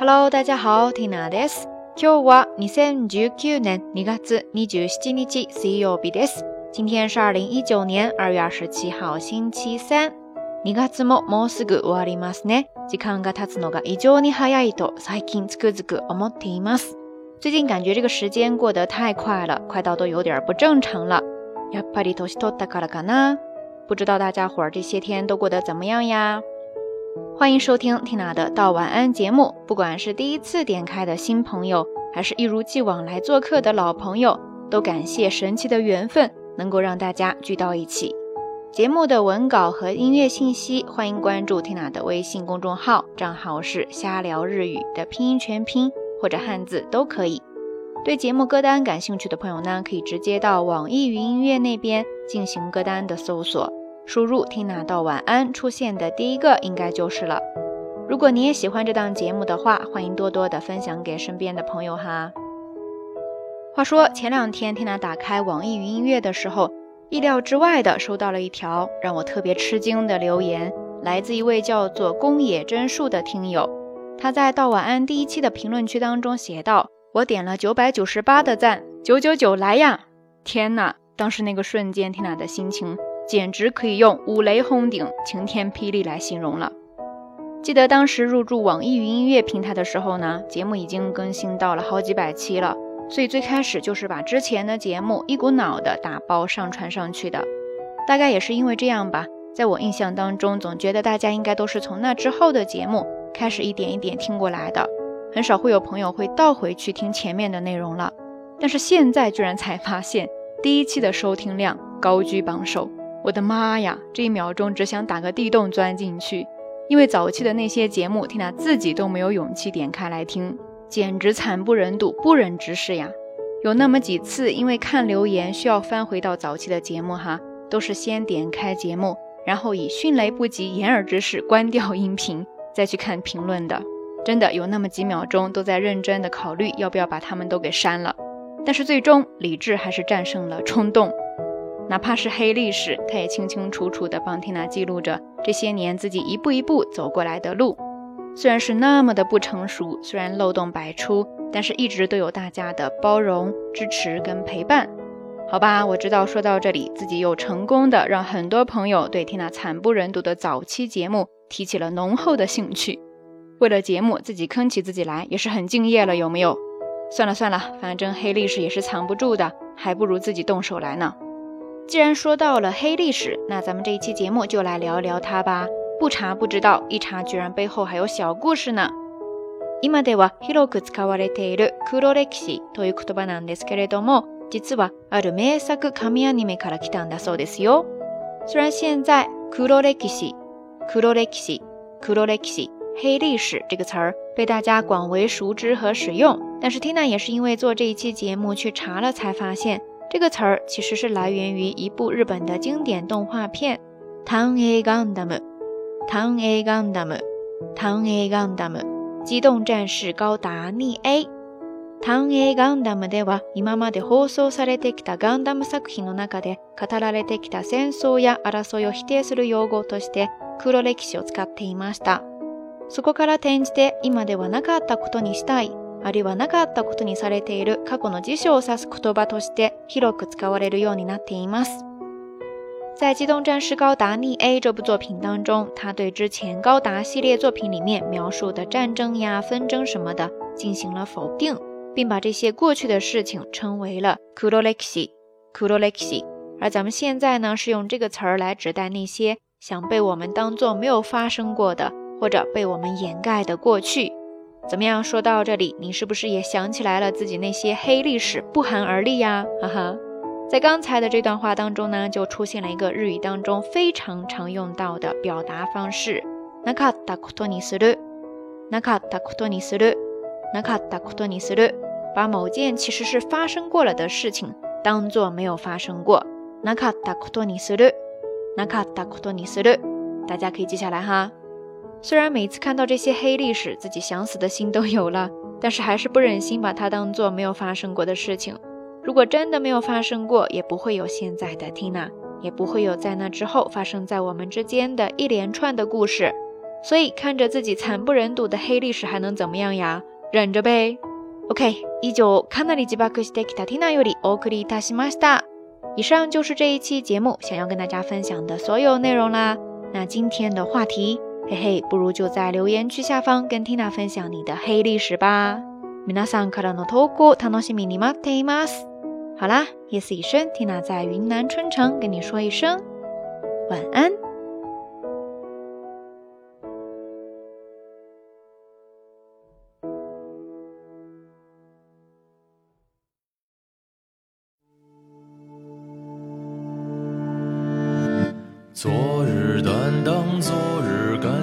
Hello，大家好，Tina です。今日は二千十九年二月二十七日水曜日です。今天是二零一九年二月二十七号星期三。二月ももうすぐ終わりますね。時間が経つのが異常に早いと最近つくづく思っています。最近感觉这个时间过得太快了，快到都有点不正常了。やっぱり年取ったからかな。不知道大家伙儿这些天都过得怎么样呀？欢迎收听 Tina 的道晚安节目。不管是第一次点开的新朋友，还是一如既往来做客的老朋友，都感谢神奇的缘分能够让大家聚到一起。节目的文稿和音乐信息，欢迎关注 Tina 的微信公众号，账号是瞎聊日语的拼音全拼或者汉字都可以。对节目歌单感兴趣的朋友呢，可以直接到网易云音乐那边进行歌单的搜索。输入听娜道晚安出现的第一个应该就是了。如果你也喜欢这档节目的话，欢迎多多的分享给身边的朋友哈。话说前两天听娜打开网易云音乐的时候，意料之外的收到了一条让我特别吃惊的留言，来自一位叫做宫野真树的听友。他在道晚安第一期的评论区当中写道：“我点了九百九十八的赞，九九九来呀！”天呐，当时那个瞬间，听娜的心情。简直可以用五雷轰顶、晴天霹雳来形容了。记得当时入驻网易云音乐平台的时候呢，节目已经更新到了好几百期了，所以最开始就是把之前的节目一股脑的打包上传上去的。大概也是因为这样吧，在我印象当中，总觉得大家应该都是从那之后的节目开始一点一点听过来的，很少会有朋友会倒回去听前面的内容了。但是现在居然才发现，第一期的收听量高居榜首。我的妈呀！这一秒钟只想打个地洞钻进去，因为早期的那些节目，听娜自己都没有勇气点开来听，简直惨不忍睹，不忍直视呀！有那么几次，因为看留言需要翻回到早期的节目哈，都是先点开节目，然后以迅雷不及掩耳之势关掉音频，再去看评论的。真的有那么几秒钟都在认真的考虑要不要把他们都给删了，但是最终理智还是战胜了冲动。哪怕是黑历史，他也清清楚楚地帮缇娜记录着这些年自己一步一步走过来的路。虽然是那么的不成熟，虽然漏洞百出，但是一直都有大家的包容、支持跟陪伴。好吧，我知道说到这里，自己又成功的让很多朋友对缇娜惨不忍睹的早期节目提起了浓厚的兴趣。为了节目，自己坑起自己来也是很敬业了，有没有？算了算了，反正黑历史也是藏不住的，还不如自己动手来呢。既然说到了黑历史，那咱们这一期节目就来聊一聊它吧。不查不知道，一查居然背后还有小故事呢。今では広く使われている黒歴史という言葉なんですけれども、実はある名作神アニメから来たんだそうですよ。虽然现在黒歴史、黒歴史、黒歴史、黑历史这个词儿被大家广为熟知和使用，但是 Tina 也是因为做这一期节目去查了才发现。 这个词儿其实是来源于一部日本的经典动画片《唐 A Gundam》。唐 A Gundam，唐 A Gundam，機動戰士高達 2A。唐 A Gundam では今まで放送されてきたガンダム作品の中で語られてきた戦争や争いを否定する用語として黒歴史を使っていました。そこから転じて今ではなかったことにしたいあるいはなかったことにされている過去の辞書を指す言葉として広く使われるようになっています。在《机动战士高达逆 A》这部作品当中，他对之前高达系列作品里面描述的战争呀、纷争什么的进行了否定，并把这些过去的事情称为了 “kurolexi”。kurolexi。而咱们现在呢，是用这个词儿来指代那些想被我们当做没有发生过的，或者被我们掩盖的过去。 怎么样？说到这里，你是不是也想起来了自己那些黑历史，不寒而栗呀？哈哈，在刚才的这段话当中呢，就出现了一个日语当中非常常用到的表达方式，なかったことにする，なかったことにする，なかったことにする，把某件其实是发生过了的事情当做没有发生过，なかったことにする，なかったことにする，大家可以记下来哈。 虽然每次看到这些黑历史，自己想死的心都有了，但是还是不忍心把它当做没有发生过的事情。如果真的没有发生过，也不会有现在的 Tina，也不会有在那之后发生在我们之间的一连串的故事。 所以看着自己惨不忍睹的黑历史还能怎么样呀？忍着呗。OK，以上かなり自爆してきたティナよりお送りいたしました。以上就是这一期节目想要跟大家分享的所有内容啦。那今天的话题， 嘿嘿，不如就在留言区下方跟 Tina 分享你的黑历史吧。皆さんからの投稿楽しみに待っています。好啦，夜色已深，Tina 在云南春城跟你说一声晚安。昨日担当，昨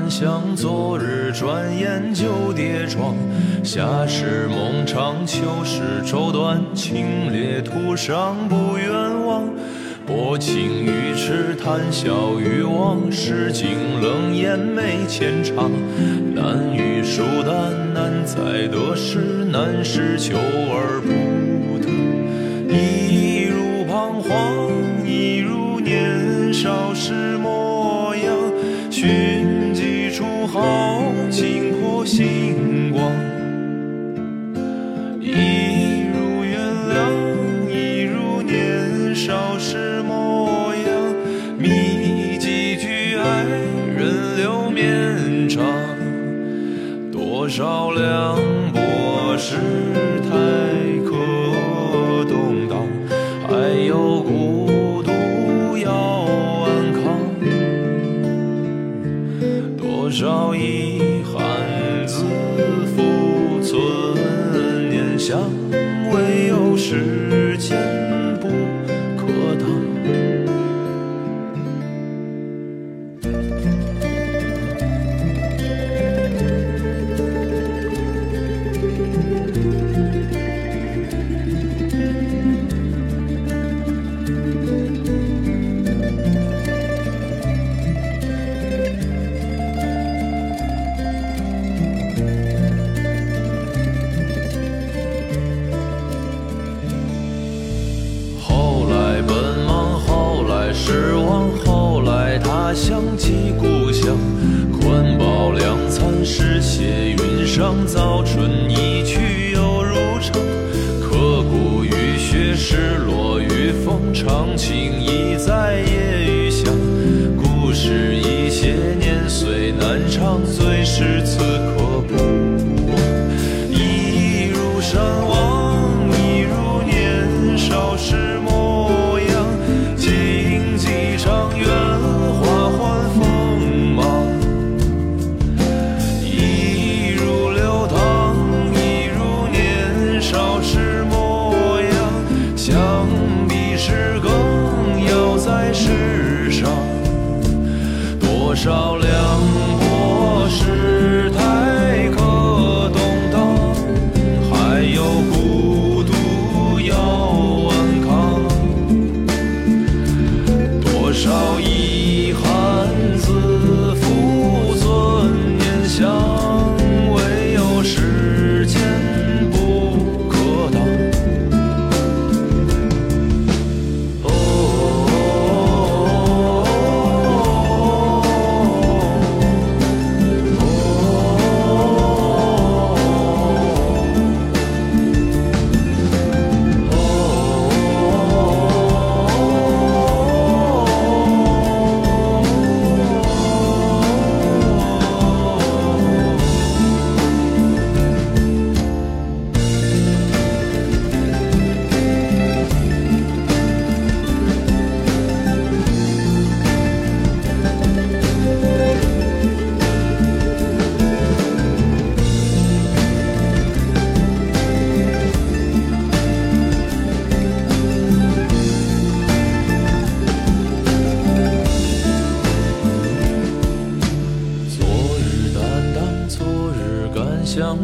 想，昨日转眼就跌撞。夏时梦长，秋时愁短，清冽途上不远望。薄情于痴，谈笑于忘，世境冷眼没浅尝。难遇疏淡，难在得失，难是求而不得。一如彷徨，一如年少时。豪情破星光，上。早春少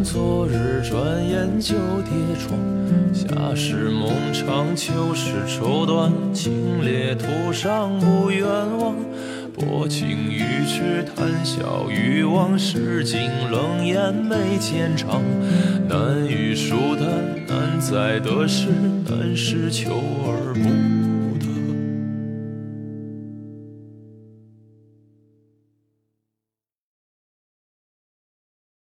昨日转眼就跌撞，夏时梦长，秋时愁短，清冽途上不远望。薄情于痴，谈笑于忘，世境冷眼眉间长。难遇疏淡，难在得失，难是求而不。